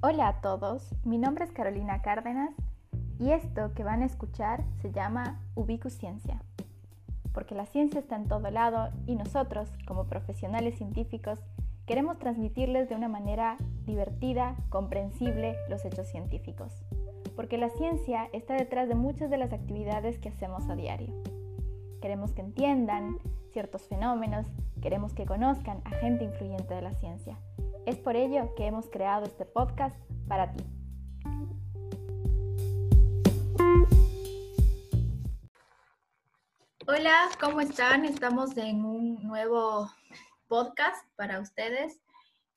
Hola a todos, mi nombre es Carolina Cárdenas y esto que van a escuchar se llama Ubicusciencia, porque la ciencia está en todo lado y nosotros, como profesionales científicos, queremos transmitirles de una manera divertida, comprensible los hechos científicos, porque la ciencia está detrás de muchas de las actividades que hacemos a diario. Queremos que entiendan ciertos fenómenos, queremos que conozcan a gente influyente de la ciencia es por ello que hemos creado este podcast para ti. Hola, ¿cómo están? Estamos en un nuevo podcast para ustedes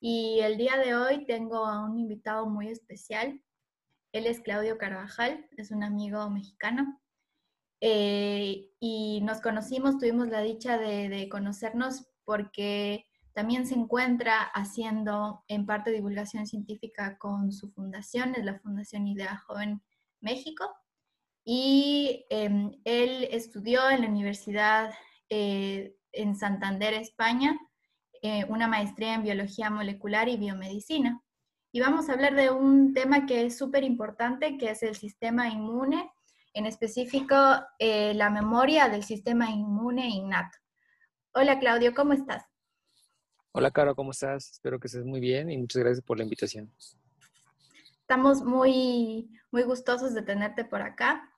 y el día de hoy tengo a un invitado muy especial. Él es Claudio Carvajal, es un amigo mexicano eh, y nos conocimos, tuvimos la dicha de, de conocernos porque también se encuentra haciendo en parte divulgación científica con su fundación, es la Fundación Idea Joven México. Y em, él estudió en la Universidad eh, en Santander, España, eh, una maestría en biología molecular y biomedicina. Y vamos a hablar de un tema que es súper importante, que es el sistema inmune, en específico eh, la memoria del sistema inmune innato. Hola Claudio, ¿cómo estás? Hola, Caro, ¿cómo estás? Espero que estés muy bien y muchas gracias por la invitación. Estamos muy, muy gustosos de tenerte por acá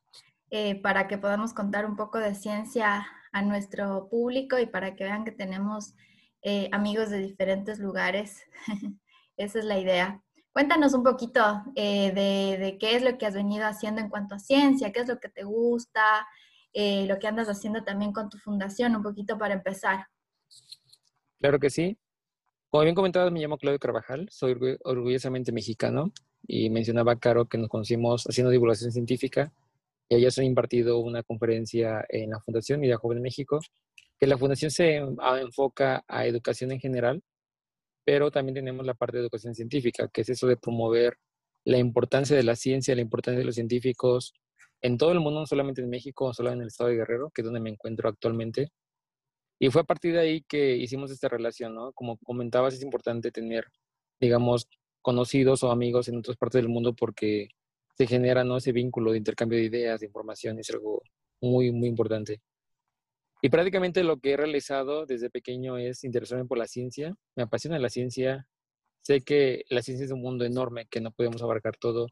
eh, para que podamos contar un poco de ciencia a nuestro público y para que vean que tenemos eh, amigos de diferentes lugares. Esa es la idea. Cuéntanos un poquito eh, de, de, qué es lo que has venido haciendo en cuanto a ciencia, qué es lo que te gusta, lo que andas haciendo también con tu fundación, un poquito para empezar. Claro que sí. Como bien comentado, me llamo Claudio Carvajal, soy orgullosamente mexicano y mencionaba Caro que nos conocimos haciendo divulgación científica y allá se ha impartido una conferencia en la Fundación Idea Joven México, que la fundación se enfoca a educación en general, pero también tenemos la parte de educación científica, que es eso de promover la importancia de la ciencia, la importancia de los científicos en todo el mundo, no solamente en México, solo en el estado de Guerrero, que es donde me encuentro actualmente, y fue a partir de ahí que hicimos esta relación, ¿no? Como comentabas, es importante tener, digamos, conocidos o amigos en otras partes del mundo porque se genera, ¿no? Ese vínculo de intercambio de ideas, de información, es algo muy, muy importante. Y prácticamente lo que he realizado desde pequeño es interesarme por la ciencia. Me apasiona la ciencia. Sé que la ciencia es un mundo enorme que no podemos abarcar todo.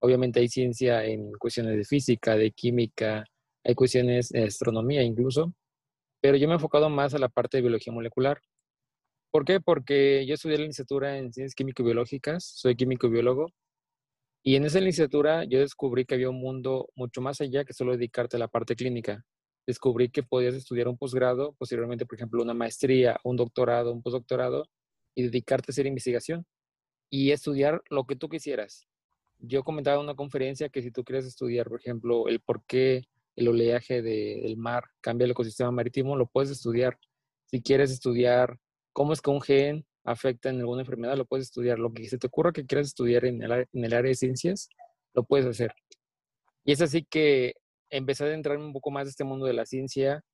Obviamente hay ciencia en cuestiones de física, de química, hay cuestiones de astronomía incluso, pero yo me he enfocado más a la parte de biología molecular. ¿Por qué? Porque yo estudié la licenciatura en ciencias químico-biológicas, soy químico-biólogo, y en esa licenciatura yo descubrí que había un mundo mucho más allá que solo dedicarte a la parte clínica. Descubrí que podías estudiar un posgrado, posteriormente, por ejemplo, una maestría, un doctorado, un postdoctorado, y dedicarte a hacer investigación y estudiar lo que tú quisieras. Yo comentaba en una conferencia que si tú quieres estudiar, por ejemplo, el por qué el oleaje del mar cambia el ecosistema marítimo, lo puedes estudiar. Si quieres estudiar cómo es que un gen afecta en alguna enfermedad, lo puedes estudiar. Lo que se te ocurra que quieras estudiar en el, área de ciencias, lo puedes hacer. Y es así que empecé a adentrarme un poco más en este mundo de la ciencia,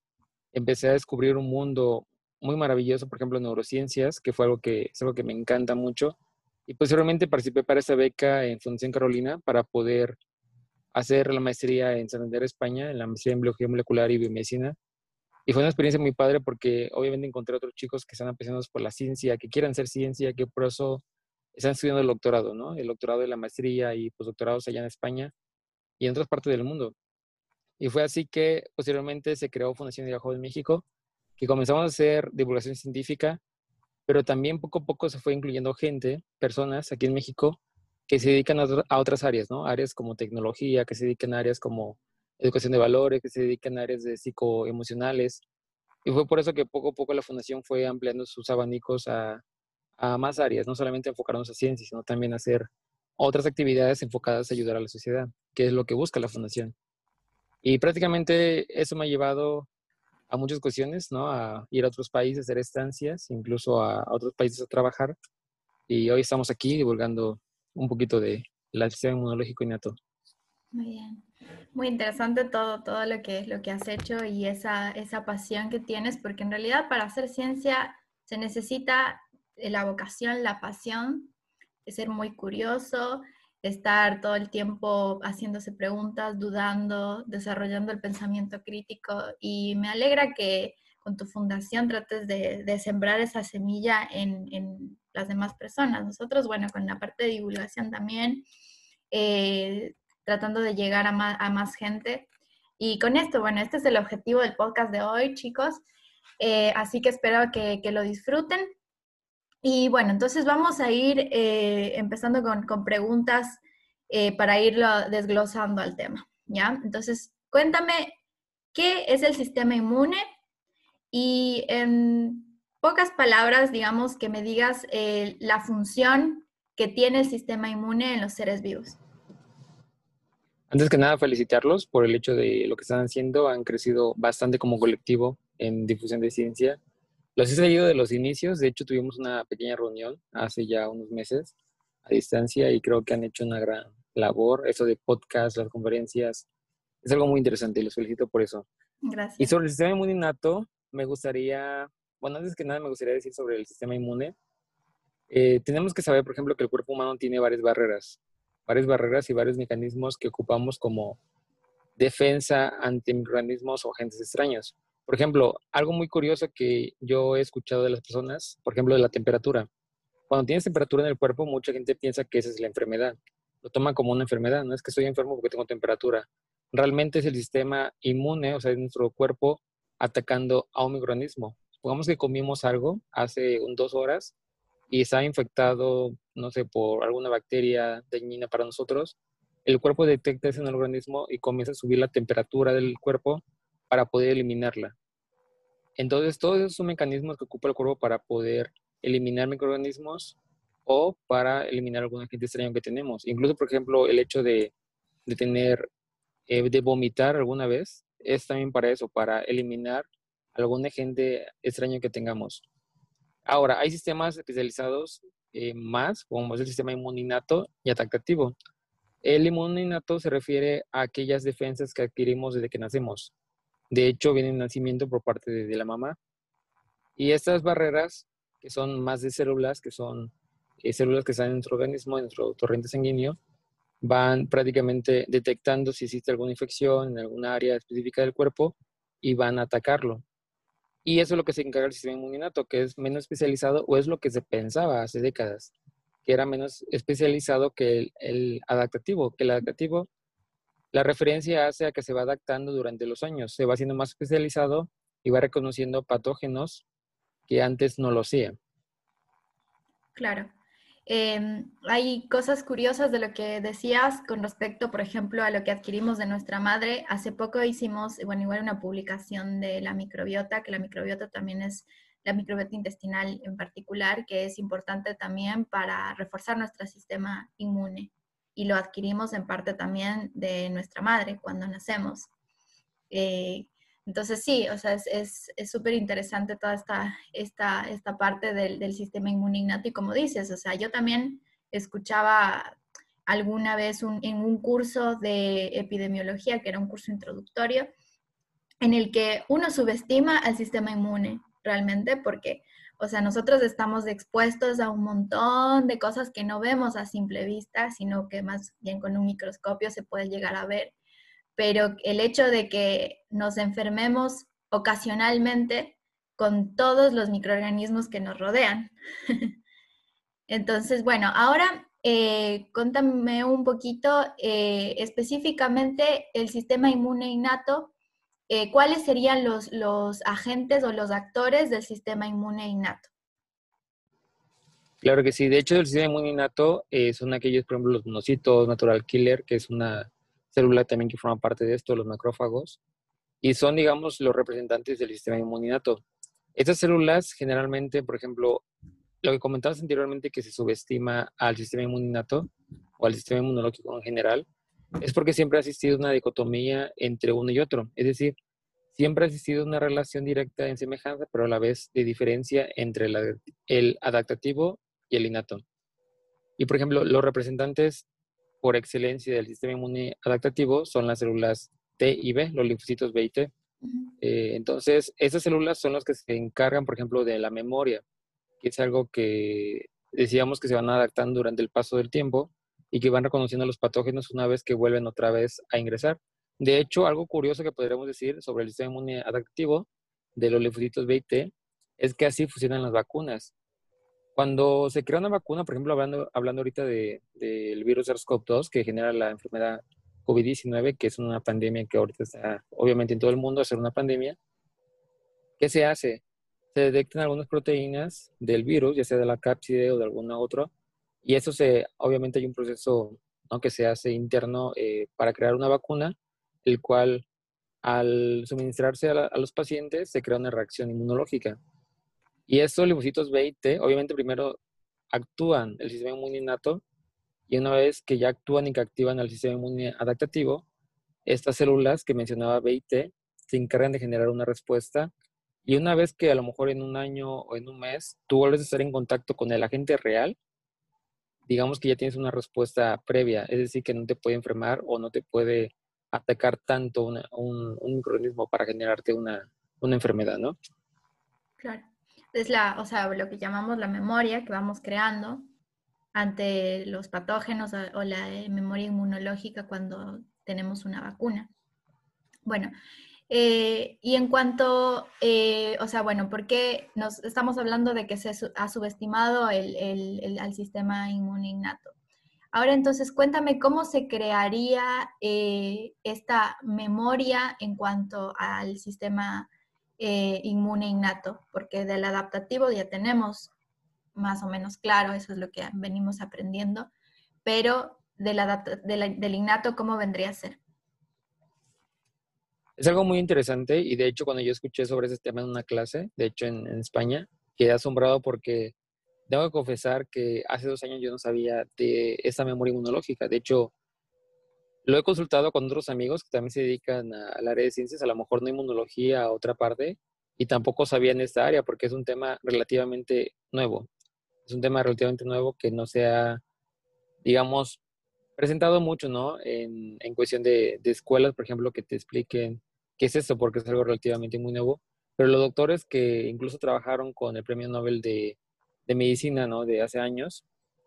empecé a descubrir un mundo muy maravilloso, por ejemplo, neurociencias, que fue algo que es algo que me encanta mucho. Y posteriormente participé para esa beca en Fundación Carolina para poder hacer la maestría en Santander, España, en la maestría en biología molecular y biomedicina. Y fue una experiencia muy padre porque obviamente encontré otros chicos que están apasionados por la ciencia, que quieren ser ciencia, que por eso están estudiando el doctorado, ¿no? El doctorado y la maestría y postdoctorados allá en España y en otras partes del mundo. Y fue así que posteriormente se creó Fundación de Joven México, que comenzamos a hacer divulgación científica, pero también poco a poco se fue incluyendo gente, personas aquí en México, que se dedican a, otras áreas, ¿no? Áreas como tecnología, que se dedican a áreas como educación de valores, que se dedican a áreas de psicoemocionales. Y fue por eso que poco a poco la fundación fue ampliando sus abanicos a, a más áreas, no solamente enfocarnos a ciencia, sino también a hacer otras actividades enfocadas a ayudar a la sociedad, que es lo que busca la fundación. Y prácticamente eso me ha llevado a muchas cuestiones, ¿no? A ir a otros países, a hacer estancias, incluso a, a otros países a trabajar. Y hoy estamos aquí divulgando un poquito de la sistema inmunológico innato. Muy bien. Muy interesante todo, todo lo que, lo que has hecho y esa, esa pasión que tienes, porque en realidad para hacer ciencia se necesita la vocación, la pasión ser muy curioso, estar todo el tiempo haciéndose preguntas, dudando, desarrollando el pensamiento crítico y me alegra que con tu fundación trates de, sembrar esa semilla en, las demás personas. Nosotros, bueno, con la parte de divulgación también, eh, tratando de llegar a más, gente. Y con esto, bueno, este es el objetivo del podcast de hoy, chicos. Eh, así que espero que, lo disfruten. Y bueno, entonces vamos a ir eh, empezando con, con preguntas para irlo desglosando al tema, ¿ya? Entonces, cuéntame, ¿qué es el sistema inmune? Y en pocas palabras, digamos, que me digas eh, la función que tiene el sistema inmune en los seres vivos. Antes que nada, felicitarlos por el hecho de lo que están haciendo. Han crecido bastante como colectivo en difusión de ciencia. Los he seguido de los inicios. De hecho, tuvimos una pequeña reunión hace ya unos meses a distancia y creo que han hecho una gran labor. Eso de podcast, las conferencias, es algo muy interesante y los felicito por eso. Gracias. Y sobre el sistema inmune innato, me gustaría, bueno, antes que nada me gustaría decir sobre el sistema inmune. Eh, tenemos que saber, por ejemplo, que el cuerpo humano tiene varias barreras, varias barreras y varios mecanismos que ocupamos como defensa ante microorganismos o agentes extraños. Por ejemplo, algo muy curioso que yo he escuchado de las personas, por ejemplo, de la temperatura. Cuando tienes temperatura en el cuerpo, mucha gente piensa que esa es la enfermedad. Lo toma como una enfermedad, no es que estoy enfermo porque tengo temperatura. Realmente es el sistema inmune, o sea, es nuestro cuerpo atacando a un microorganismo. Supongamos que comimos algo hace un, dos horas y está infectado, no sé, por alguna bacteria dañina para nosotros. El cuerpo detecta ese organismo y comienza a subir la temperatura del cuerpo para poder eliminarla. Entonces, todos esos son mecanismos que ocupa el cuerpo para poder eliminar microorganismos o para eliminar algún agente extraño que tenemos. Incluso, por ejemplo, el hecho de, de tener, eh, de vomitar alguna vez, es también para eso, para eliminar algún agente extraño que tengamos. Ahora, hay sistemas especializados eh, más, como es el sistema inmuninato y adaptativo. El inmuninato se refiere a aquellas defensas que adquirimos desde que nacemos. De hecho, viene el nacimiento por parte de, la mamá. Y estas barreras, que son más de células, que son eh, células que están en nuestro organismo, en nuestro torrente sanguíneo, van prácticamente detectando si existe alguna infección en alguna área específica del cuerpo y van a atacarlo. Y eso es lo que se encarga el sistema inmuninato, que es menos especializado o es lo que se pensaba hace décadas, que era menos especializado que el, adaptativo, que el adaptativo, la referencia hace a que se va adaptando durante los años, se va haciendo más especializado y va reconociendo patógenos que antes no lo hacía. Claro. Em, hay cosas curiosas de lo que decías con respecto, por ejemplo, a lo que adquirimos de nuestra madre. Hace poco hicimos, bueno, igual una publicación de la microbiota, que la microbiota también es la microbiota intestinal en particular, que es importante también para reforzar nuestro sistema inmune. Y lo adquirimos en parte también de nuestra madre cuando nacemos. Eh, entonces sí, o sea, es súper es, interesante toda esta, esta, esta parte del, del, sistema inmune innato. Y como dices, o sea, yo también escuchaba alguna vez en un curso de epidemiología, que era un curso introductorio, en el que uno subestima al sistema inmune realmente porque, o sea, nosotros estamos expuestos a un montón de cosas que no vemos a simple vista, sino que más bien con un microscopio se puede llegar a ver pero el hecho de que nos enfermemos ocasionalmente con todos los microorganismos que nos rodean. Entonces, bueno, ahora eh, cuéntame un poquito eh, específicamente el sistema inmune innato. Eh, ¿Cuáles serían los, los agentes o los actores del sistema inmune innato? Claro que sí. De hecho, el sistema inmune innato son aquellos, por ejemplo, los monocitos, natural killer, que es una célula también que forma parte de esto, los macrófagos, y son, digamos, los representantes del sistema inmuninato. Estas células generalmente, por ejemplo, lo que comentabas anteriormente que se subestima al sistema inmuninato o al sistema inmunológico en general, es porque siempre ha existido una dicotomía entre uno y otro. Es decir, siempre ha existido una relación directa en semejanza, pero a la vez de diferencia entre el adaptativo y el innato. Y por ejemplo, los representantes por excelencia del sistema inmune adaptativo son las células T y B, los linfocitos B y T. Eh, entonces, esas células son las que se encargan, por ejemplo, de la memoria, que es algo que decíamos que se van adaptando durante el paso del tiempo y que van reconociendo los patógenos una vez que vuelven otra vez a ingresar. De hecho, algo curioso que podríamos decir sobre el sistema inmune adaptativo de los linfocitos B y T es que así funcionan las vacunas. Cuando se crea una vacuna, por ejemplo, hablando, hablando ahorita del de, virus SARS-CoV-2 que genera la enfermedad COVID-19, que es una pandemia que ahorita está obviamente en todo el mundo a ser una pandemia, ¿qué se hace? Se detectan algunas proteínas del virus, ya sea de la cápside o de alguna otra, y eso se, obviamente hay un proceso que se hace interno eh, para crear una vacuna, el cual al suministrarse a, a, los pacientes se crea una reacción inmunológica. Y estos linfocitos B y T, obviamente primero actúan el sistema inmune innato y una vez que ya actúan y que activan el sistema inmune adaptativo, estas células que mencionaba B y T se encargan de generar una respuesta y una vez que a lo mejor en un año o en un mes tú vuelves a estar en contacto con el agente real, digamos que ya tienes una respuesta previa, es decir, que no te puede enfermar o no te puede atacar tanto un, un, microorganismo para generarte una, una enfermedad, ¿no? Claro. Es la, o sea, lo que llamamos la memoria que vamos creando ante los patógenos o la eh, memoria inmunológica cuando tenemos una vacuna. Bueno, eh, y en cuanto, eh, o sea, bueno, ¿por qué nos estamos hablando de que se ha subestimado el, el, al sistema inmune innato? Ahora entonces, cuéntame cómo se crearía esta memoria en cuanto al sistema inmune innato, porque del adaptativo ya tenemos más o menos claro, eso es lo que venimos aprendiendo, pero del innato, ¿cómo vendría a ser? Es algo muy interesante y de hecho cuando yo escuché sobre ese tema en una clase, de hecho en, España, quedé asombrado porque tengo que confesar que hace dos años yo no sabía de esa memoria inmunológica. De hecho, lo he consultado con otros amigos que también se dedican al área de ciencias, a lo mejor no inmunología, a otra parte, y tampoco sabían esta área porque es un tema relativamente nuevo es un tema relativamente nuevo que no se ha, digamos, presentado mucho, ¿no? En, en cuestión de, escuelas, por ejemplo, que te expliquen qué es eso, porque es algo relativamente muy nuevo. Pero los doctores que incluso trabajaron con el premio Nobel de medicina, ¿no? De hace años,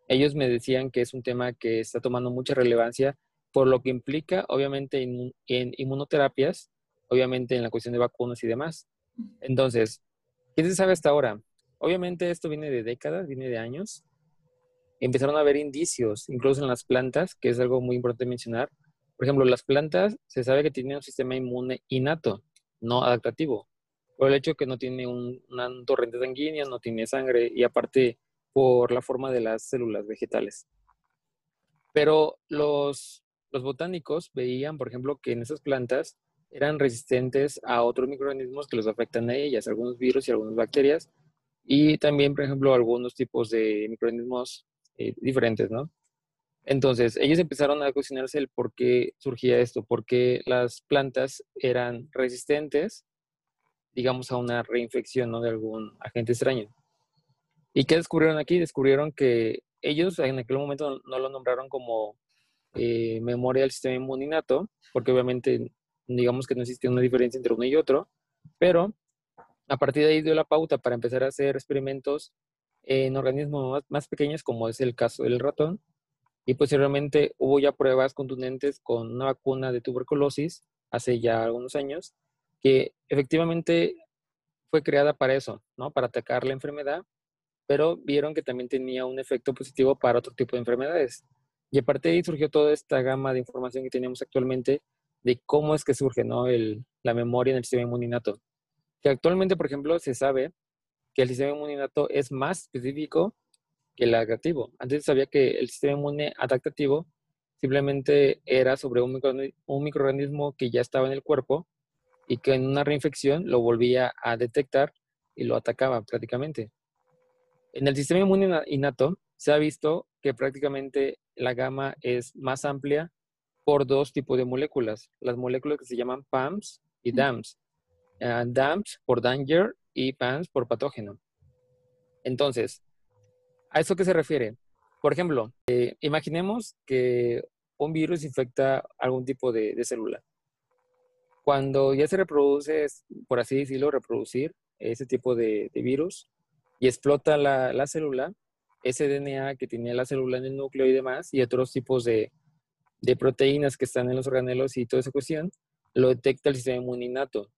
ellos me decían que es un tema que está tomando mucha relevancia por lo que implica, obviamente, en, en inmunoterapias, obviamente en la cuestión de vacunas y demás. Entonces, ¿qué se sabe hasta ahora? Obviamente esto viene de décadas, viene de años. Empezaron a haber indicios, incluso en las plantas, que es algo muy importante mencionar. Por ejemplo, las plantas se sabe que tienen un sistema inmune innato, no adaptativo, por el hecho que no tiene un, una torrente sanguínea, no tiene sangre y aparte por la forma de las células vegetales. Pero los, los botánicos veían, por ejemplo, que en esas plantas eran resistentes a otros microorganismos que los afectan a ellas, algunos virus y algunas bacterias, y también, por ejemplo, algunos tipos de microorganismos eh, diferentes, ¿no? Entonces, ellos empezaron a cuestionarse el por qué surgía esto, por qué las plantas eran resistentes, digamos, a una reinfección ¿no? de algún agente extraño. ¿Y qué descubrieron aquí? Descubrieron que ellos en aquel momento no lo nombraron como eh, memoria del sistema inmuninato, porque obviamente digamos que no existía una diferencia entre uno y otro, pero a partir de ahí dio la pauta para empezar a hacer experimentos en organismos más, pequeños, como es el caso del ratón. Y posteriormente hubo ya pruebas contundentes con una vacuna de tuberculosis hace ya algunos años, que efectivamente fue creada para eso, ¿no? Para atacar la enfermedad, pero vieron que también tenía un efecto positivo para otro tipo de enfermedades. Y a partir de ahí surgió toda esta gama de información que tenemos actualmente de cómo es que surge, ¿no? La memoria en el sistema inmuninato que actualmente, por ejemplo, se sabe que el sistema inmune es más específico que el adaptativo. Antes sabía que el sistema inmune adaptativo simplemente era sobre un, microorganismo que ya estaba en el cuerpo y que en una reinfección lo volvía a detectar y lo atacaba prácticamente. En el sistema inmune innato se ha visto que prácticamente la gama es más amplia por dos tipos de moléculas, las moléculas que se llaman PAMS y DAMS. Uh, DAMPS por danger y PANS por patógeno. Entonces, ¿a eso qué se refiere? Por ejemplo, eh, imaginemos que un virus infecta algún tipo de, célula. Cuando ya se reproduce, por así decirlo, reproducir ese tipo de, virus y explota la, célula, ese DNA que tiene la célula en el núcleo y demás, y otros tipos de, proteínas que están en los organelos y toda esa cuestión, lo detecta el sistema inmune innato.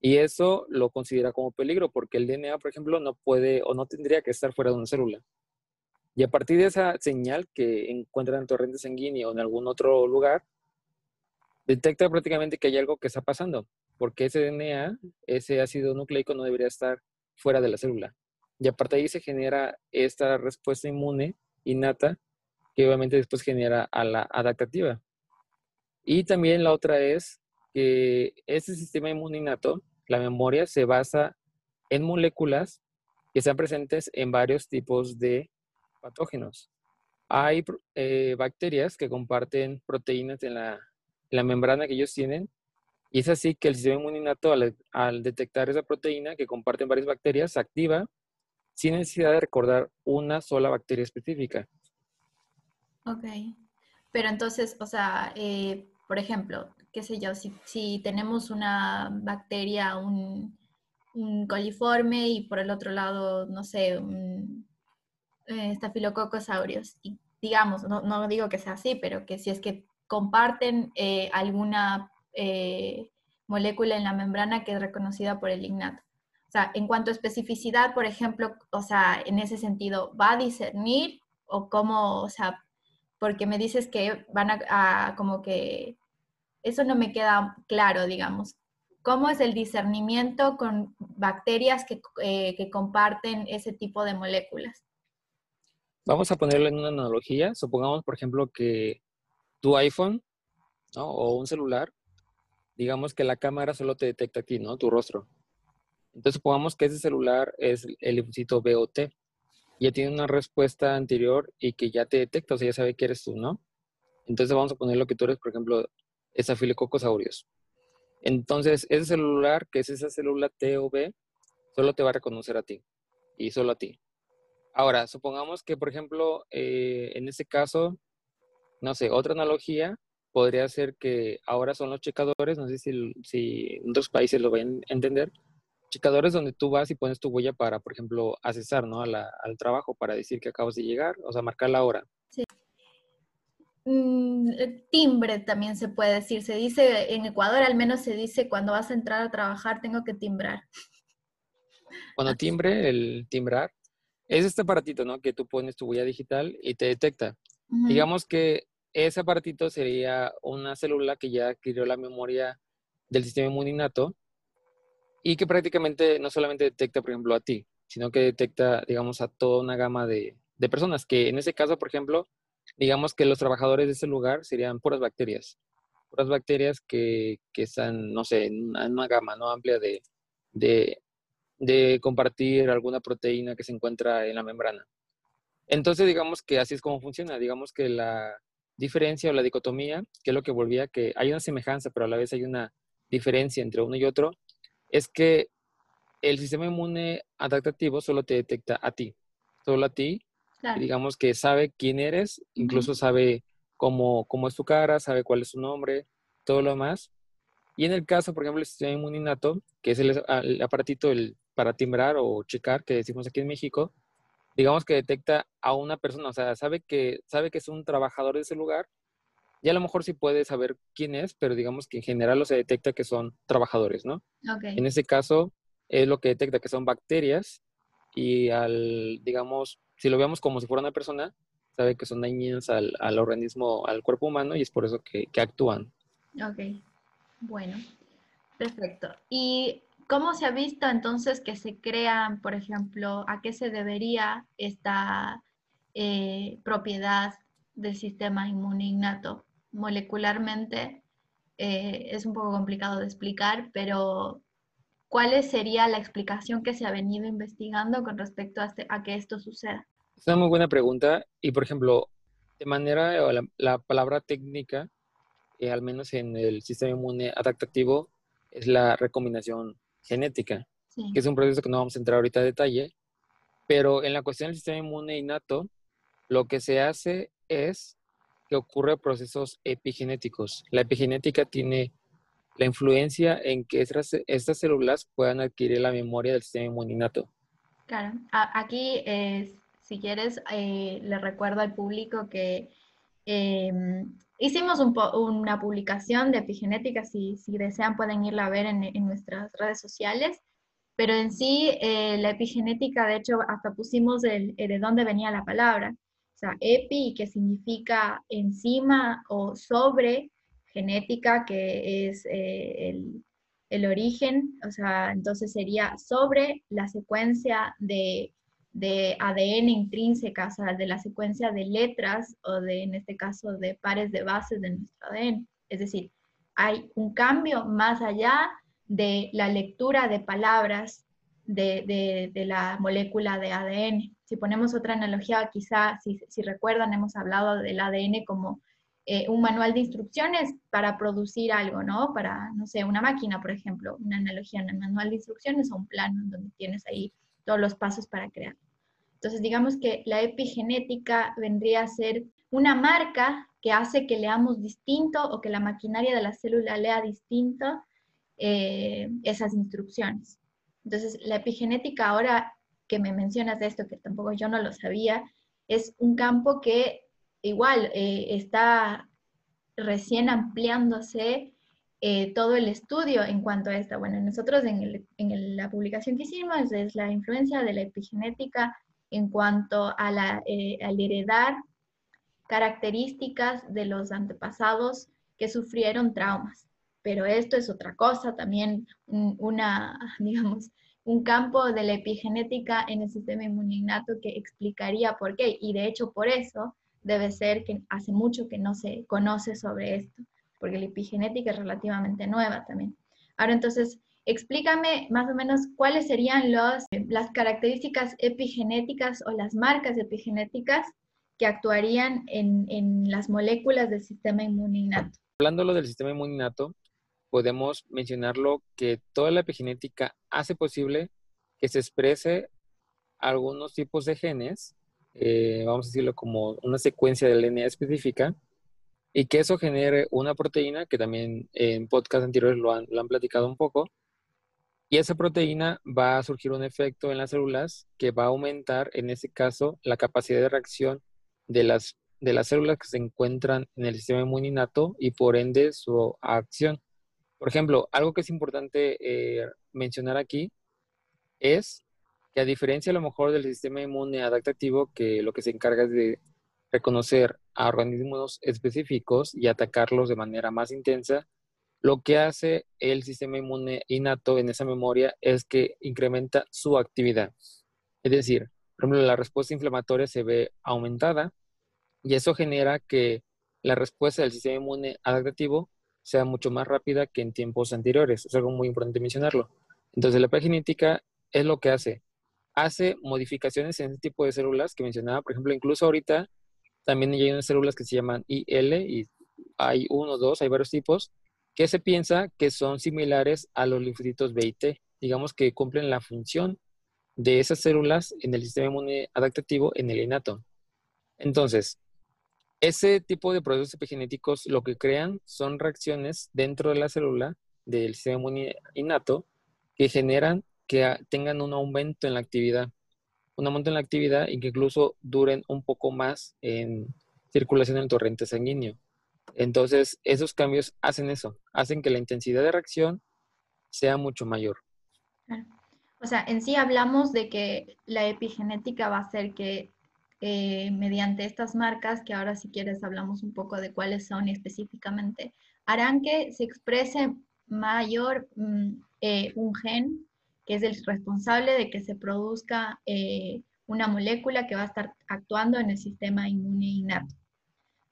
Y eso lo considera como peligro porque el DNA, por ejemplo, no puede o no tendría que estar fuera de una célula. Y a partir de esa señal que encuentra en torrente sanguíneo o en algún otro lugar, detecta prácticamente que hay algo que está pasando, porque ese DNA, ese ácido nucleico no debería estar fuera de la célula. Y a partir de ahí se genera esta respuesta inmune innata que obviamente después genera a la adaptativa. Y también la otra es que ese sistema inmune innato, la memoria, se basa en moléculas que están presentes en varios tipos de patógenos. Hay eh, bacterias que comparten proteínas en la, membrana que ellos tienen y es así que el sistema inmune innato al, detectar esa proteína que comparten varias bacterias activa sin necesidad de recordar una sola bacteria específica. Ok. Pero entonces, o sea, eh, por ejemplo, qué sé yo, si, tenemos una bacteria, un, coliforme y por el otro lado, no sé, un eh, y digamos, no, digo que sea así, pero que si es que comparten eh, alguna eh, molécula en la membrana que es reconocida por el ignato. O sea, en cuanto a especificidad, por ejemplo, o sea, en ese sentido, ¿va a discernir o cómo, o sea, porque me dices que van a, como que, eso no me queda claro, digamos. ¿Cómo es el discernimiento con bacterias que, eh, que comparten ese tipo de moléculas? Vamos a ponerlo en una analogía. Supongamos, por ejemplo, que tu iPhone o un celular, digamos que la cámara solo te detecta aquí, ¿no? Tu rostro. Entonces, supongamos que ese celular es el linfocito BOT ya tiene una respuesta anterior y que ya te detecta, o sea, ya sabe que eres tú, ¿no? Entonces vamos a poner lo que tú eres, por ejemplo, Staphylococcus aureus. Entonces, ese celular, que es esa célula T o B, solo te va a reconocer a ti y solo a ti. Ahora, supongamos que, por ejemplo, eh, en este caso, no sé, otra analogía podría ser que ahora son los checadores, no sé si, si en otros países lo vayan a entender, checadores donde tú vas y pones tu huella para, por ejemplo, accesar ¿no? al trabajo, para decir que acabas de llegar, o sea, marcar la hora. Sí. Mm, eh, timbre también se puede decir. Se dice, en Ecuador al menos se dice, cuando vas a entrar a trabajar tengo que timbrar. Cuando timbre, el timbrar, es este aparatito, ¿no? Que tú pones tu huella digital y te detecta. Digamos que ese aparatito sería una célula que ya adquirió la memoria del sistema inmuninato y que prácticamente no solamente detecta, por ejemplo, a ti, sino que detecta, digamos, a toda una gama de, personas, que en ese caso, por ejemplo, digamos que los trabajadores de ese lugar serían puras bacterias, puras bacterias que, están, no sé, en una, gama no amplia de, de, compartir alguna proteína que se encuentra en la membrana. Entonces, digamos que así es como funciona, digamos que la diferencia o la dicotomía, que es lo que volvía que hay una semejanza, pero a la vez hay una diferencia entre uno y otro, es que el sistema inmune adaptativo solo te detecta a ti, solo a ti. Digamos que sabe quién eres, incluso sabe cómo, cómo es tu cara, sabe cuál es tu nombre, todo lo demás. Y en el caso, por ejemplo, el sistema inmune innato, que es el, el aparatito el, para timbrar o checar, que decimos aquí en México, digamos que detecta a una persona, o sea, sabe que, sabe que es un trabajador de ese lugar y a lo mejor sí puede saber quién es, pero digamos que en general se detecta que son trabajadores, ¿no? En ese caso es lo que detecta que son bacterias y al, digamos, si lo vemos como si fuera una persona, sabe que son dañinas al, al organismo, al cuerpo humano y es por eso que, que actúan. Ok, bueno, perfecto. ¿Y cómo se ha visto entonces que se crean, por ejemplo, a qué se debería esta eh, propiedad del sistema inmune innato? Molecularmente eh, es un poco complicado de explicar, pero ¿cuál sería la explicación que se ha venido investigando con respecto a, este, a que esto suceda? Es una muy buena pregunta y, por ejemplo, de manera, la, la palabra técnica, eh, al menos en el sistema inmune adaptativo, es la recombinación genética, que es un proceso que no vamos a entrar ahorita a detalle, pero en la cuestión del sistema inmune innato, lo que se hace es que ocurre procesos epigenéticos. La epigenética tiene la influencia en que estas, estas células puedan adquirir la memoria del sistema inmuninato. Claro, aquí es, Si quieres, eh, le recuerdo al público que em, hicimos una publicación de epigenética, si, si, desean pueden irla a ver en, en nuestras redes sociales, pero en sí eh, la epigenética, de hecho, hasta pusimos el, de dónde venía la palabra, sea, epi, que significa encima o sobre, genética, que es eh, el, el origen, o sea, entonces sería sobre la secuencia de, de, ADN intrínseca, o sea, de la secuencia de letras o de, en este caso, de pares de bases de nuestro ADN. Es decir, hay un cambio más allá de la lectura de palabras de, de, de la molécula de ADN. Si ponemos otra analogía, quizá, si, recuerdan, hemos hablado del ADN como eh, un manual de instrucciones para producir algo, ¿no? Para, no sé, una máquina, por ejemplo, una analogía en el manual de instrucciones o un plano donde tienes ahí todos los pasos para crear. Entonces, digamos que la epigenética vendría a ser una marca que hace que leamos distinto o que la maquinaria de la célula lea distinto eh, esas instrucciones. Entonces, la epigenética ahora que me mencionas esto, que tampoco yo no lo sabía, es un campo que igual eh, está recién ampliándose eh, todo el estudio en cuanto a esta. Bueno, nosotros en, la publicación que hicimos es la influencia de la epigenética en cuanto a la, eh, al heredar características de los antepasados que sufrieron traumas. Pero esto es otra cosa, también una, digamos, un campo de la epigenética en el sistema inmuninato que explicaría por qué. Y de hecho, por eso debe ser que hace mucho que no se conoce sobre esto, porque la epigenética es relativamente nueva también. Ahora entonces, explícame más o menos cuáles serían los, las características epigenéticas o las marcas epigenéticas que actuarían en, en las moléculas del sistema inmuninato. Hablándolo del sistema inmuninato, podemos mencionarlo que toda la epigenética hace posible que se exprese algunos tipos de genes eh, vamos a decirlo como una secuencia de DNA específica, y que eso genere una proteína, que también en podcast anteriores lo han, lo han platicado un poco, y esa proteína va a surgir un efecto en las células que va a aumentar, en ese caso, la capacidad de reacción de las, de las células que se encuentran en el sistema inmuninato y por ende su acción. Por ejemplo, algo que es importante eh, mencionar aquí es que a diferencia a lo mejor del sistema inmune adaptativo, que lo que se encarga es de reconocer a organismos específicos y atacarlos de manera más intensa, lo que hace el sistema inmune innato en esa memoria es que incrementa su actividad. Es decir, por ejemplo, la respuesta inflamatoria se ve aumentada y eso genera que la respuesta del sistema inmune adaptativo sea mucho más rápida que en tiempos anteriores. Es algo muy importante mencionarlo. Entonces, la epigenética es lo que hace hace modificaciones en este tipo de células que mencionaba. Por ejemplo, incluso ahorita también hay unas células que se llaman IL y hay uno, dos, hay varios tipos que se piensa que son similares a los linfocitos B y T. Digamos que cumplen la función de esas células en el sistema inmune adaptativo en el innato. Entonces, ese tipo de procesos epigenéticos lo que crean son reacciones dentro de la célula del sistema innato que generan que tengan un aumento en la actividad, un aumento en la actividad y que incluso duren un poco más en circulación en el torrente sanguíneo. Entonces, esos cambios hacen eso, hacen que la intensidad de reacción sea mucho mayor. O sea, en sí hablamos de que la epigenética va a hacer que eh, mediante estas marcas, que ahora si quieres hablamos un poco de cuáles son específicamente, harán que se exprese mayor mm, eh, un gen que es el responsable de que se produzca eh, una molécula que va a estar actuando en el sistema inmune innato.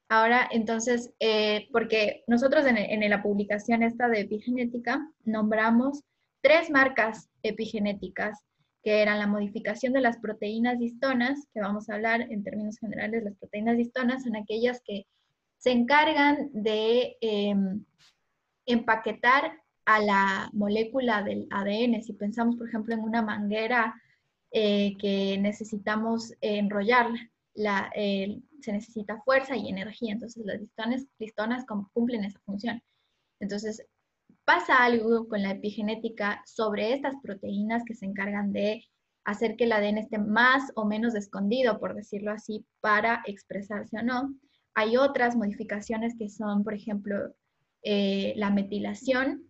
Ahora, entonces, eh, porque nosotros en, en, la publicación esta de epigenética nombramos tres marcas epigenéticas que eran la modificación de las proteínas histonas, que vamos a hablar en términos generales, las proteínas histonas son aquellas que se encargan de em, empaquetar a la molécula del ADN. Si pensamos, por ejemplo, en una manguera eh, que necesitamos enrollarla, la, se necesita fuerza y energía, entonces las listones, listonas cumplen esa función. Entonces, pasa algo con la epigenética sobre estas proteínas que se encargan de hacer que el ADN esté más o menos escondido, por decirlo así, para expresarse o no. Hay otras modificaciones que son, por ejemplo, eh, la metilación,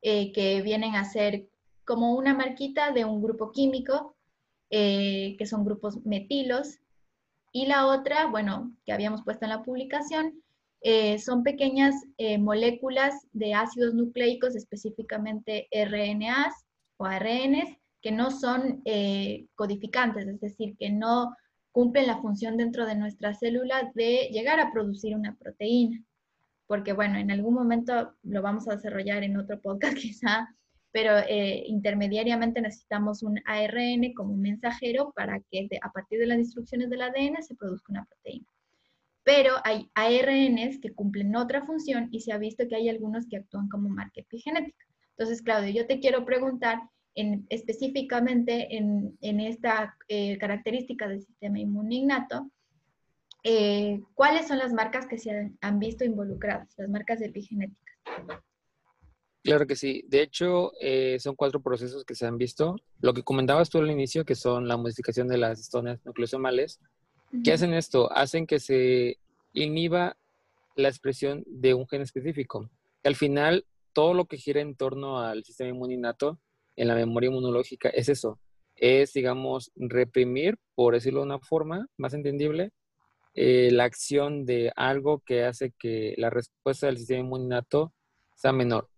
eh, que vienen a ser como una marquita de un grupo químico, eh, que son grupos metilos. Y la otra, bueno, que habíamos puesto en la publicación, son pequeñas moléculas de ácidos nucleicos, específicamente RNAs o ARNs, que no son eh, codificantes, es decir, que no cumplen la función dentro de nuestra célula de llegar a producir una proteína. Porque bueno, en algún momento lo vamos a desarrollar en otro podcast quizá, pero eh, intermediariamente necesitamos un ARN como mensajero para que a partir de las instrucciones del ADN se produzca una proteína. Pero hay ARNs que cumplen otra función y se ha visto que hay algunos que actúan como marca epigenética. Entonces, Claudio, yo te quiero preguntar, específicamente en, esta eh, característica del sistema inmune innato, eh, ¿cuáles son las marcas que se han, visto involucradas, las marcas epigenéticas? Claro que sí. De hecho, eh, son cuatro procesos que se han visto. Lo que comentabas tú al inicio, que son la modificación de las histonas nucleosomales. ¿Qué hacen esto? Hacen que se inhiba la expresión de un gen específico. al final, todo lo que gira en torno al sistema inmune innato en la memoria inmunológica es eso, es, digamos, reprimir, por decirlo de una forma más entendible, eh, la acción de algo que hace que la respuesta del sistema inmuninato sea menor.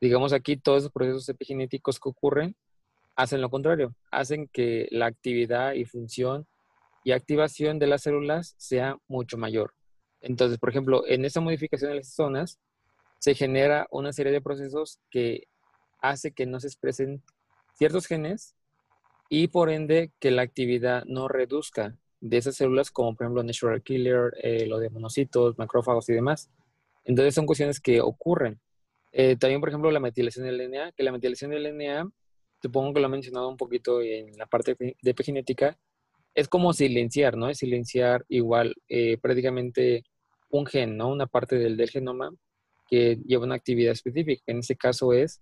Digamos aquí, todos esos procesos epigenéticos que ocurren hacen lo contrario, hacen que la actividad y función y activación de las células sea mucho mayor. Entonces, por ejemplo, en esta modificación de las zonas se genera una serie de procesos que hace que no se expresen ciertos genes y por ende que la actividad no reduzca de esas células como por ejemplo natural killer, eh, lo de monocitos, macrófagos y demás. Entonces son cuestiones que ocurren. Eh, también por ejemplo la metilación del DNA, que la metilación del DNA, supongo que lo he mencionado un poquito en la parte de epigenética, es como silenciar, ¿no? Es silenciar igual eh, prácticamente un gen, ¿no? Una parte del, del genoma que lleva una actividad específica. En este caso es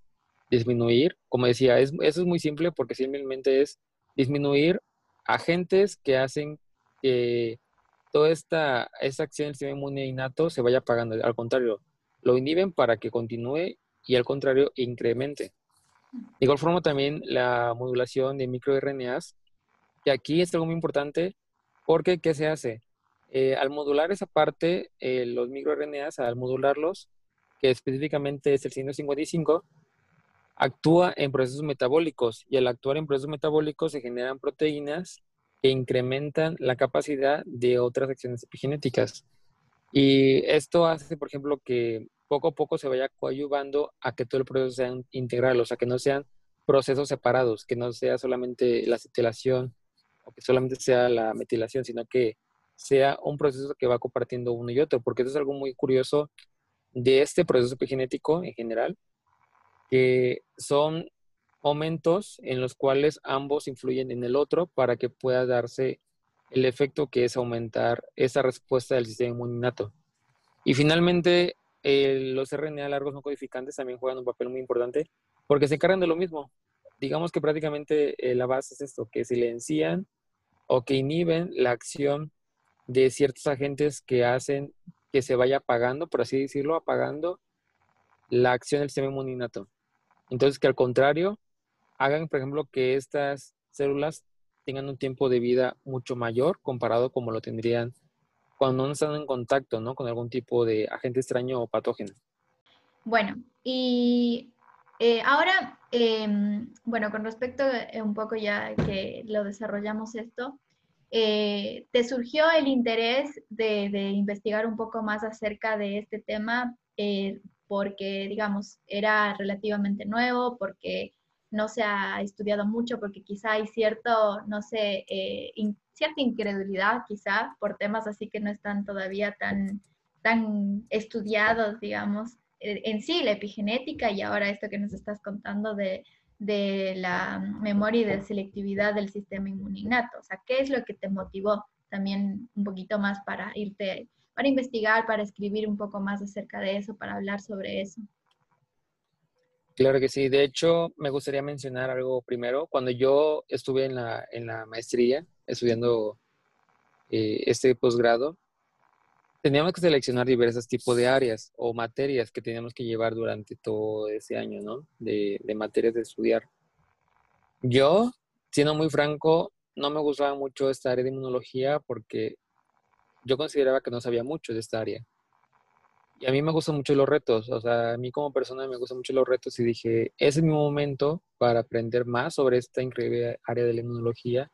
disminuir, como decía, es, eso es muy simple porque simplemente es disminuir agentes que hacen que toda esta, esta acción del sistema inmune innato se vaya apagando. Al contrario, lo inhiben para que continúe y al contrario incremente. De igual forma también la modulación de microRNAs, que aquí es algo muy importante porque ¿qué se hace? Eh, al modular esa parte, eh, los microRNAs, al modularlos, que específicamente es el 155, actúa en procesos metabólicos y al actuar en procesos metabólicos se generan proteínas que incrementan la capacidad de otras acciones epigenéticas. Y esto hace, por ejemplo, que poco a poco se vaya coadyuvando a que todo el proceso sea integral, o sea, que no sean procesos separados, que no sea solamente la acetilación o que solamente sea la metilación, sino que sea un proceso que va compartiendo uno y otro, porque eso es algo muy curioso de este proceso epigenético en general, que son momentos en los cuales ambos influyen en el otro para que pueda darse el efecto que es aumentar esa respuesta del sistema inmuninato. Y finalmente, los RNA largos no codificantes también juegan un papel muy importante porque se encargan de lo mismo. Digamos que prácticamente eh, la base es esto, que silencian o que inhiben la acción de ciertos agentes que hacen que se vaya apagando, por así decirlo, apagando la acción del sistema inmuninato. Entonces, que al contrario, hagan, por ejemplo, que estas células tengan un tiempo de vida mucho mayor comparado como lo tendrían cuando no están en contacto ¿no? con algún tipo de agente extraño o patógeno. Bueno, y eh, ahora, em, bueno, con respecto a un poco ya que lo desarrollamos esto, eh, ¿te surgió el interés de, investigar un poco más acerca de este tema eh, porque, digamos, era relativamente nuevo, porque no se ha estudiado mucho, porque quizá hay cierto, no sé, eh, cierta incredulidad quizá por temas así que no están todavía tan, tan estudiados, digamos, en sí, la epigenética y ahora esto que nos estás contando de, de la memoria y de selectividad del sistema inmuninato. O sea, ¿qué es lo que te motivó también un poquito más para irte para investigar, para escribir un poco más acerca de eso, para hablar sobre eso? Claro que sí. De hecho, me gustaría mencionar algo primero. Cuando yo estuve en la, en la maestría estudiando eh, este posgrado, teníamos que seleccionar diversos tipos de áreas o materias que teníamos que llevar durante todo ese año, ¿no? De, de materias de estudiar. Yo, siendo muy franco, no me gustaba mucho esta área de inmunología porque yo consideraba que no sabía mucho de esta área. Y a mí me gustan mucho los retos, o sea, a mí como persona me gustan mucho los retos y dije, ese es mi momento para aprender más sobre esta increíble área de la inmunología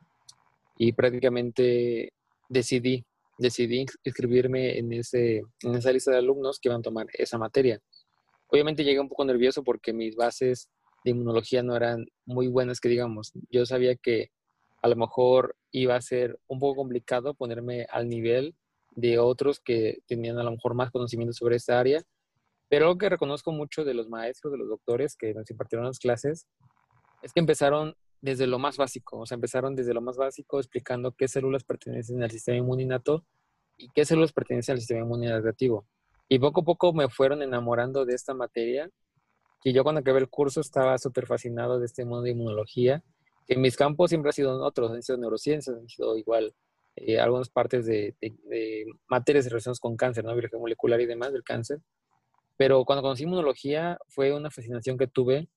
y prácticamente decidí, decidí inscribirme en, ese, en esa lista de alumnos que iban a tomar esa materia. Obviamente llegué un poco nervioso porque mis bases de inmunología no eran muy buenas, que digamos. Yo sabía que a lo mejor iba a ser un poco complicado ponerme al nivel de otros que tenían a lo mejor más conocimiento sobre esta área, pero lo que reconozco mucho de los maestros, de los doctores que nos impartieron las clases, es que empezaron desde lo más básico, o sea, empezaron desde lo más básico explicando qué células pertenecen al sistema inmuninato y qué células pertenecen al sistema inmunitario. Y poco a poco me fueron enamorando de esta materia, que yo cuando acabé el curso estaba súper fascinado de este mundo de inmunología, que en mis campos siempre ha sido otros, han sido neurociencias, han sido igual eh, algunas partes de, materias relacionadas con cáncer, ¿no? biología molecular y demás del cáncer. Pero cuando conocí inmunología fue una fascinación que tuve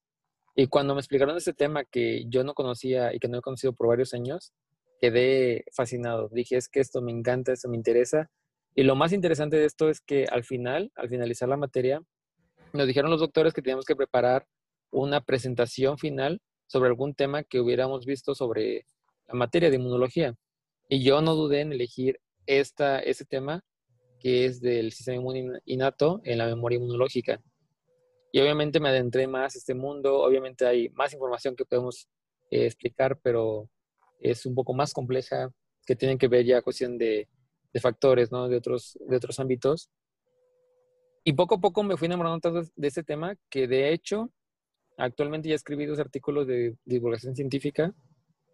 y cuando me explicaron este tema que yo no conocía y que no he conocido por varios años, quedé fascinado. Dije, es que esto me encanta, esto me interesa. Y lo más interesante de esto es que al final, al finalizar la materia, nos dijeron los doctores que teníamos que preparar una presentación final sobre algún tema que hubiéramos visto sobre la materia de inmunología. Y yo no dudé en elegir esta, ese tema que es del sistema inmune innato en la memoria inmunológica. Y obviamente me adentré más a este mundo, obviamente hay más información que podemos eh, explicar, pero es un poco más compleja, que tienen que ver ya cuestión de, factores, ¿no? De otros, de otros ámbitos. Y poco a poco me fui enamorando de este tema que de hecho actualmente ya escribí dos artículos de divulgación científica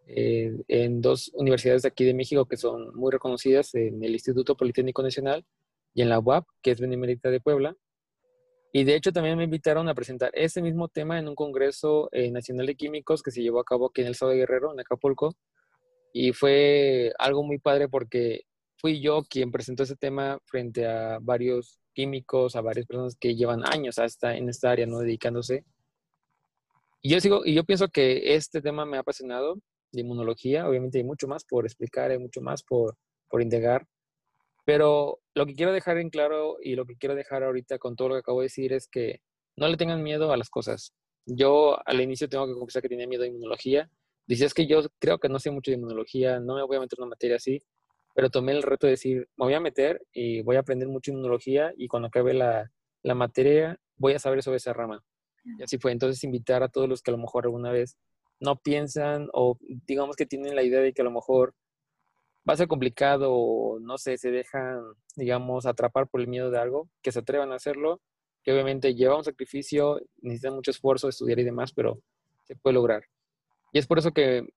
eh, en dos universidades de aquí de México que son muy reconocidas, en el Instituto Politécnico Nacional y en la UAP, que es Benemérita de Puebla. Y de hecho también me invitaron a presentar ese mismo tema en un Congreso eh, Nacional de Químicos que se llevó a cabo aquí en el Estado de Guerrero, en Acapulco. Y fue algo muy padre porque fui yo quien presentó ese tema frente a varios químicos, a varias personas que llevan años hasta en esta área, ¿no? Dedicándose. Y yo sigo, y yo pienso que este tema me ha apasionado de inmunología. Obviamente hay mucho más por explicar, hay mucho más por, por integrar. Pero lo que quiero dejar en claro y lo que quiero dejar ahorita con todo lo que acabo de decir es que no le tengan miedo a las cosas. Yo al inicio tengo que confesar que tenía miedo a inmunología. Dice, es que yo creo que no sé mucho de inmunología, no me voy a meter en una materia así, pero tomé el reto de decir, me voy a meter y voy a aprender mucho inmunología y cuando acabe la, la materia voy a saber sobre esa rama. Y así fue. Entonces invitar a todos los que a lo mejor alguna vez no piensan o digamos que tienen la idea de que a lo mejor va a ser complicado no sé, se dejan, digamos, atrapar por el miedo de algo, que se atrevan a hacerlo, que obviamente lleva un sacrificio, necesita mucho esfuerzo, estudiar y demás, pero se puede lograr. Y es por eso que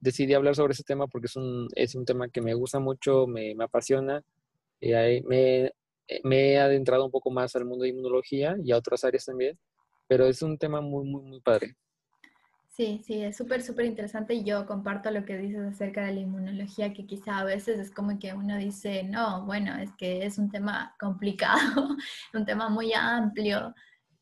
decidí hablar sobre ese tema, porque es un, es un tema que me gusta mucho, me, me apasiona, y me, me he adentrado un poco más al mundo de inmunología y a otras áreas también, pero es un tema muy, muy, muy padre. Sí, sí, es súper, súper interesante y yo comparto lo que dices acerca de la inmunología, que quizá a veces es como que uno dice, no, bueno, es que es un tema complicado, un tema muy amplio.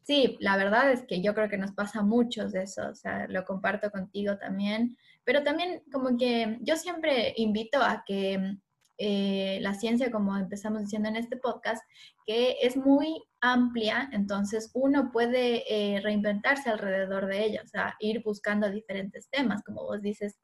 Sí, la verdad es que yo creo que nos pasa muchos de eso, o sea, lo comparto contigo también, pero también como que yo siempre invito a que eh, la ciencia, como empezamos diciendo en este podcast, que es muy amplia, entonces uno puede eh, reinventarse alrededor de ella, o sea, ir buscando diferentes temas, como vos dices,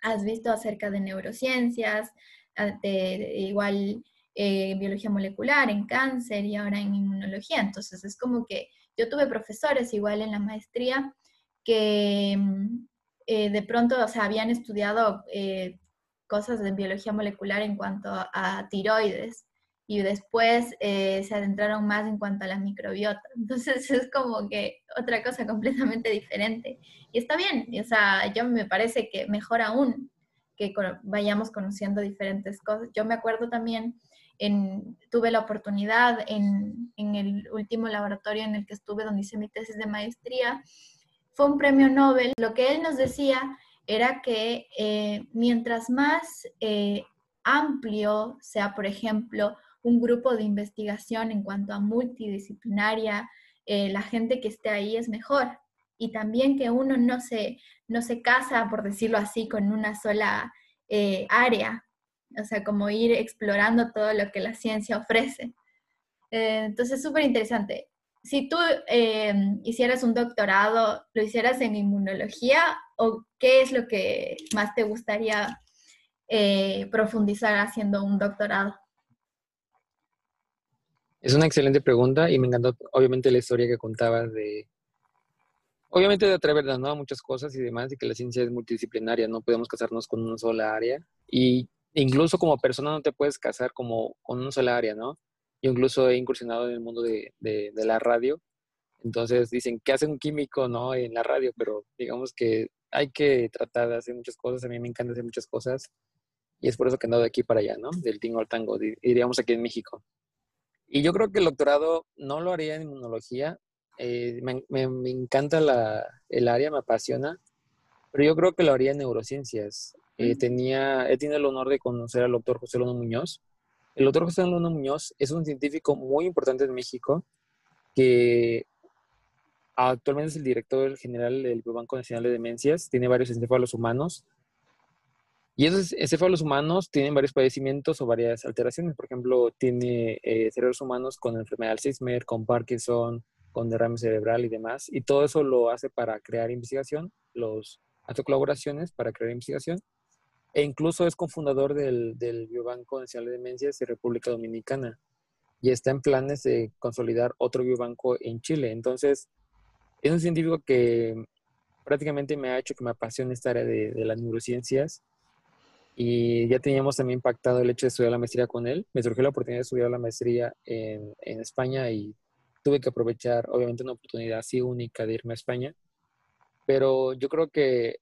has visto acerca de neurociencias, ah, de, igual eh, biología molecular, en cáncer y ahora en inmunología, entonces es como que yo tuve profesores igual en la maestría que mm, de pronto, o sea, habían estudiado cosas de biología molecular en cuanto a tiroides y después eh, se adentraron más en cuanto a la microbiota. Entonces es como que otra cosa completamente diferente. Y está bien, o sea, yo me parece que mejor aún que vayamos conociendo diferentes cosas. Yo me acuerdo también, en, tuve la oportunidad en, en el último laboratorio en el que estuve, donde hice mi tesis de maestría, fue un premio Nobel. Lo que él nos decía era que eh, mientras más eh, amplio sea, por ejemplo, un grupo de investigación en cuanto a multidisciplinaria, eh, la gente que esté ahí es mejor. Y también que uno no se, no se casa, por decirlo así, con una sola área, o sea, como ir explorando todo lo que la ciencia ofrece. entonces, súper interesante si tú em, hicieras un doctorado, ¿lo hicieras en inmunología o qué es lo que más te gustaría eh, profundizar haciendo un doctorado? Es una excelente pregunta y me encantó obviamente la historia que contabas de, obviamente de atrevernos ¿no? a muchas cosas y demás y que la ciencia es multidisciplinaria, no podemos casarnos con una sola área y incluso como persona no te puedes casar como con una sola área, ¿no? Yo incluso he incursionado en el mundo de, de, la radio. Entonces dicen, ¿qué hace un químico no, en la radio? Pero digamos que hay que tratar de hacer muchas cosas. A mí me encanta hacer muchas cosas. Y es por eso que ando de aquí para allá, ¿no? Del tingo al tango, diríamos aquí en México. Y yo creo que el doctorado no lo haría en inmunología. Eh, me, me, encanta la, el área, me apasiona. Pero yo creo que lo haría en neurociencias. Eh, tenía, he tenido el honor de conocer al doctor José Lono Muñoz, el doctor José Luna Muñoz es un científico muy importante en México que actualmente es el director general del Banco Nacional de Demencias, tiene varios encéfalos humanos. Y esos encéfalos humanos tienen varios padecimientos o varias alteraciones. Por ejemplo, tiene eh, cerebros humanos con enfermedad de Alzheimer, con Parkinson, con derrame cerebral y demás. Y todo eso lo hace para crear investigación, los hace colaboraciones para crear investigación e incluso es cofundador del, del Biobanco Nacional de Demencias de República Dominicana y está en planes de consolidar otro biobanco en Chile. Entonces, es un científico que prácticamente me ha hecho que me apasione esta área de, de las neurociencias y ya teníamos también impactado el hecho de estudiar la maestría con él. Me surgió la oportunidad de estudiar la maestría en, en España y tuve que aprovechar, obviamente, una oportunidad así única de irme a España. Pero yo creo que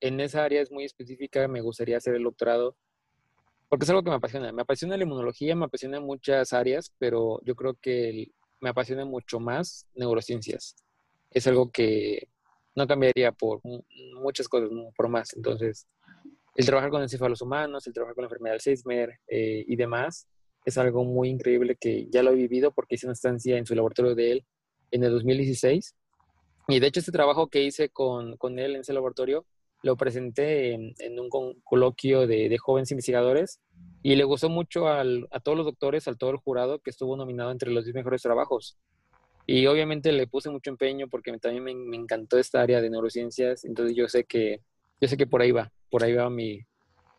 en esa área es muy específica, me gustaría hacer el doctorado, porque es algo que me apasiona. Me apasiona la inmunología, me apasiona muchas áreas, pero yo creo que me apasiona mucho más neurociencias. Es algo que no cambiaría por muchas cosas, por más. Entonces, el trabajar con encéfalos humanos, el trabajar con la enfermedad de Alzheimer eh, y demás, es algo muy increíble que ya lo he vivido porque hice una estancia en su laboratorio de él en el 2016. Y de hecho, este trabajo que hice con, con él en ese laboratorio lo presenté en, un coloquio de, jóvenes investigadores y le gustó mucho a todos los doctores, a todo el jurado que estuvo nominado entre los 10 mejores trabajos. Y obviamente le puse mucho empeño porque también me, encantó esta área de neurociencias, entonces yo sé que, yo sé que por ahí va, por ahí va mi,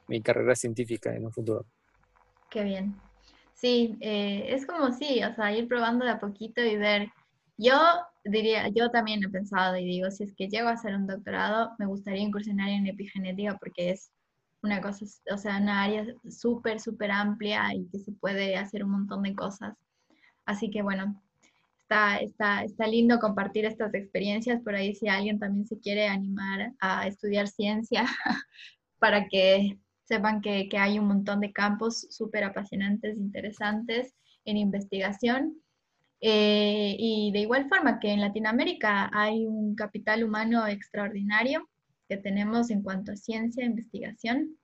mi carrera científica en un futuro. Qué bien. Sí, eh, es como sí, o sea, ir probando de a poquito y ver. Yo diría, yo también he pensado y digo, si es que llego a hacer un doctorado, me gustaría incursionar en epigenética porque es una cosa, o sea, una área súper, súper amplia y que se puede hacer un montón de cosas. Así que bueno, está, está, está lindo compartir estas experiencias. Por ahí si alguien también se quiere animar a estudiar ciencia para que sepan que, que hay un montón de campos súper apasionantes, interesantes en investigación eh, y de igual forma que en Latinoamérica hay un capital humano extraordinario que tenemos en cuanto a ciencia, investigación,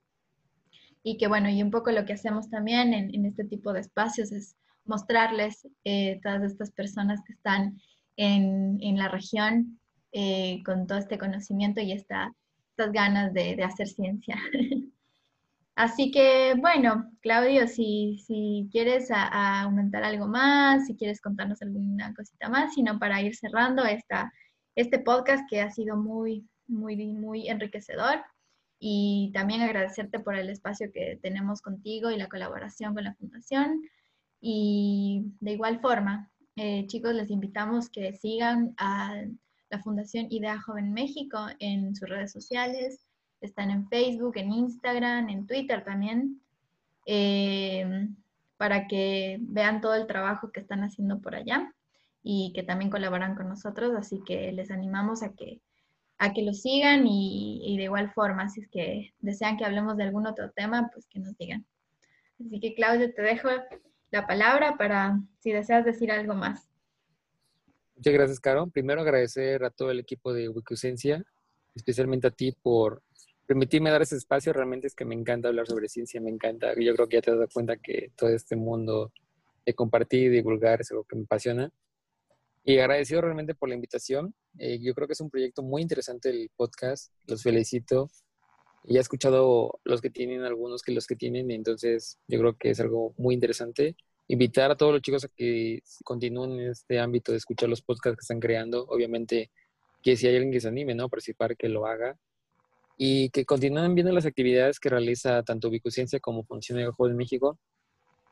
y que bueno, y un poco lo que hacemos también en, este tipo de espacios es mostrarles eh, todas estas personas que están en, en la región eh, con todo este conocimiento y esta, estas ganas de, de hacer ciencia. Así que, bueno, Claudio, si, si quieres aumentar algo más, si quieres contarnos alguna cosita más, sino para ir cerrando esta, este podcast que ha sido muy, muy, muy enriquecedor. Y también agradecerte por el espacio que tenemos contigo y la colaboración con la Fundación. Y de igual forma, eh, chicos, les invitamos que sigan a la Fundación Idea Joven México en sus redes sociales, están en Facebook, en Instagram, en Twitter también, eh, para que vean todo el trabajo que están haciendo por allá y que también colaboran con nosotros. Así que les animamos a que, a que lo sigan y, de igual forma, si es que desean que hablemos de algún otro tema, pues que nos digan. Así que Claudio, te dejo la palabra para si deseas decir algo más. Muchas gracias, Caro. Primero agradecer a todo el equipo de Wikicencia, especialmente a ti por permitirme dar ese espacio. Realmente es que me encanta hablar sobre ciencia, me encanta. Yo creo que ya te dado cuenta que todo este mundo de compartir y divulgar es algo que me apasiona. Y agradecido realmente por la invitación. Eh, yo creo que es un proyecto muy interesante el podcast. Los felicito. Ya he escuchado los que tienen, algunos que los que tienen, entonces yo creo que es algo muy interesante. Invitar a todos los chicos a que continúen en este ámbito de escuchar los podcasts que están creando. Obviamente que si hay alguien que se anime ¿no? a participar, que lo haga. Y que continúen viendo las actividades que realiza tanto Bicociencia como Función de Ojo de México.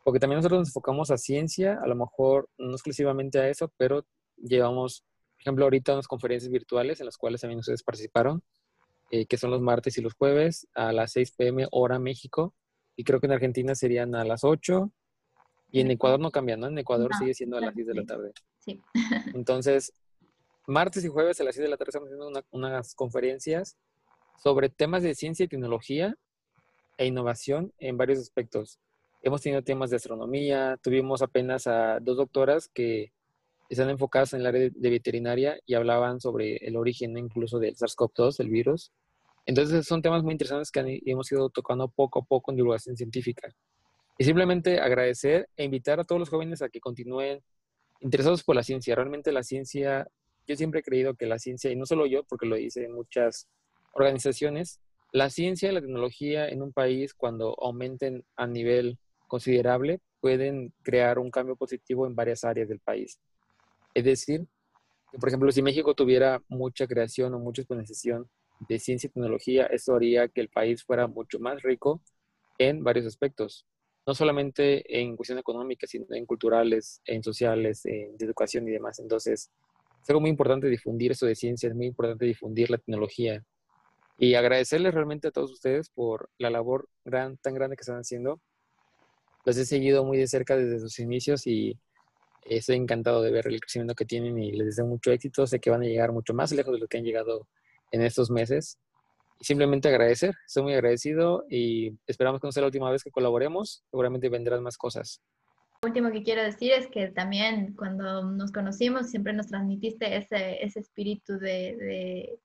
Porque también nosotros nos enfocamos a ciencia, a lo mejor no exclusivamente a eso, pero llevamos, por ejemplo, ahorita unas conferencias virtuales en las cuales también ustedes participaron, eh, que son los martes y los jueves a las 6 pm hora México. Y creo que en Argentina serían a las 8. Y en Ecuador no cambia, ¿no? En Ecuador sigue siendo a las 10 de la tarde. Sí. Entonces, martes y jueves a las 6 de la tarde estamos haciendo unas conferencias sobre temas de ciencia y tecnología e innovación en varios aspectos. Hemos tenido temas de astronomía, tuvimos apenas a dos doctoras que están enfocadas en el área de veterinaria y hablaban sobre el origen incluso del SARS-CoV-2, el virus. Entonces son temas muy interesantes que hemos ido tocando poco a poco en divulgación científica. Y simplemente agradecer e invitar a todos los jóvenes a que continúen interesados por la ciencia. Realmente la ciencia, yo siempre he creído que la ciencia, y no solo yo, porque lo hice en muchas organizaciones, la ciencia y la tecnología en un país cuando aumenten a nivel considerable pueden crear un cambio positivo en varias áreas del país. Es decir, por ejemplo, si México tuviera mucha creación o mucha exponenciación de ciencia y tecnología, eso haría que el país fuera mucho más rico en varios aspectos. No solamente en cuestión económica, sino en culturales, en sociales, en educación y demás. Entonces, es algo muy importante difundir eso de ciencia, es muy importante difundir la tecnología. Y agradecerles realmente a todos ustedes por la labor gran, tan grande que están haciendo. Los he seguido muy de cerca desde sus inicios y estoy encantado de ver el crecimiento que tienen y les deseo mucho éxito. Sé que van a llegar mucho más lejos de lo que han llegado en estos meses. Y simplemente agradecer, estoy muy agradecido y esperamos que no sea la última vez que colaboremos. Seguramente vendrán más cosas. Lo último que quiero decir es que también cuando nos conocimos siempre nos transmitiste ese, ese espíritu de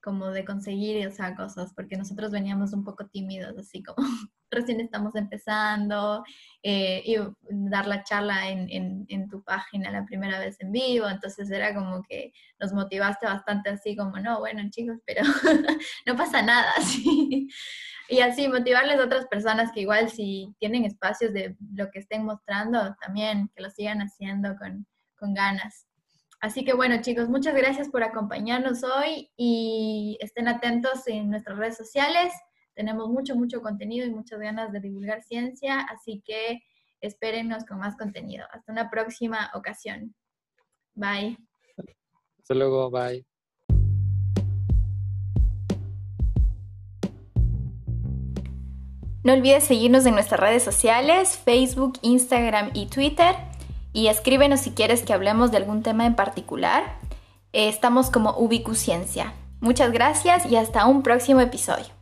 como de conseguir esas cosas, porque nosotros veníamos un poco tímidos, así como recién estamos empezando, eh, y dar la charla en, tu página la primera vez en vivo, entonces era como que nos motivaste bastante así como, no, bueno chicos, pero no pasa nada, así. Y así motivarles a otras personas que igual si tienen espacios de lo que estén mostrando, también que lo sigan haciendo con, con ganas. Así que bueno, chicos, muchas gracias por acompañarnos hoy y estén atentos en nuestras redes sociales. Tenemos mucho, mucho contenido y muchas ganas de divulgar ciencia, así que espérennos con más contenido. Hasta una próxima ocasión. Bye. Hasta luego, bye. No olvides seguirnos en nuestras redes sociales, Facebook, Instagram y Twitter y escríbenos si quieres que hablemos de algún tema en particular. estamos como Ubicusciencia. Muchas gracias y hasta un próximo episodio.